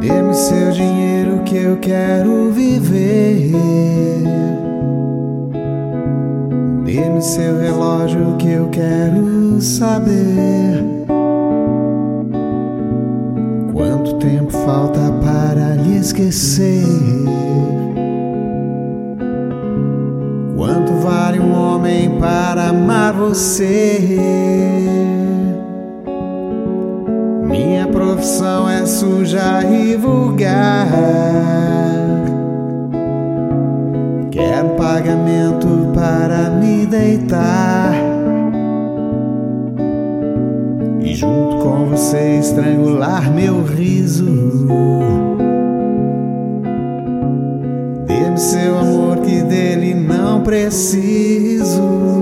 Dê-me seu dinheiro que eu quero viver. Dê-me seu relógio que eu quero saber. Quanto tempo falta para lhe esquecer? Quanto vale um homem para amar você? Profissão é suja e vulgar. Quero pagamento para me deitar e junto com você estrangular meu riso. Dê-me seu amor que dele não preciso.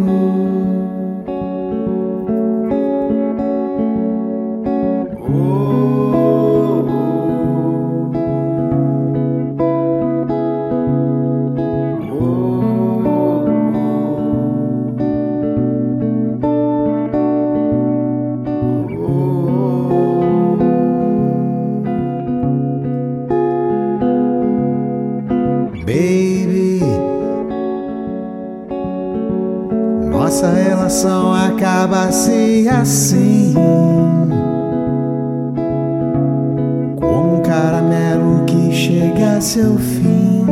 Baby, nossa relação acaba-se assim. Como um caramelo que chega a seu fim.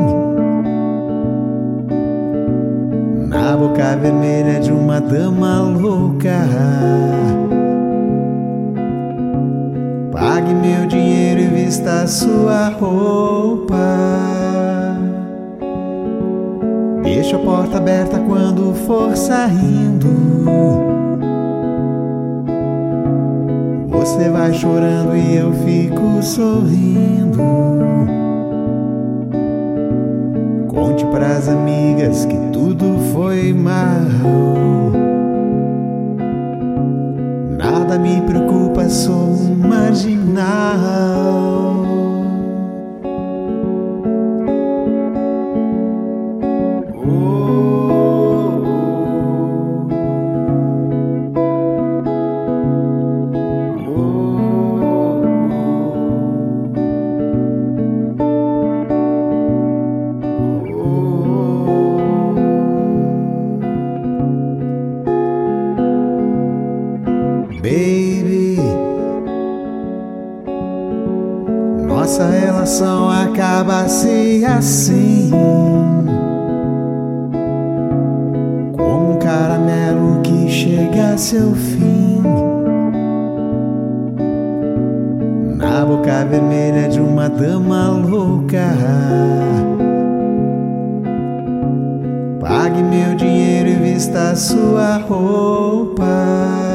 Na boca vermelha de uma dama louca. Pague meu dinheiro e vista sua roupa. Deixa a porta aberta quando for saindo. Você vai chorando e eu fico sorrindo. Conte pras amigas que tudo foi mal. Nada me preocupa, sou nossa relação acaba-se assim. Como um caramelo que chega a seu fim. Na boca vermelha de uma dama louca. Pague meu dinheiro e vista sua roupa.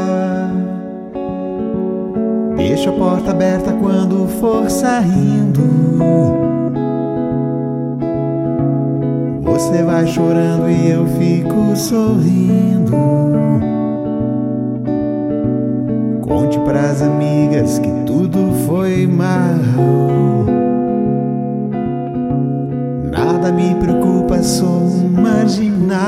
Deixa a porta aberta quando for saindo. Você vai chorando e eu fico sorrindo. Conte pras amigas que tudo foi mal. Nada me preocupa, sou marginal.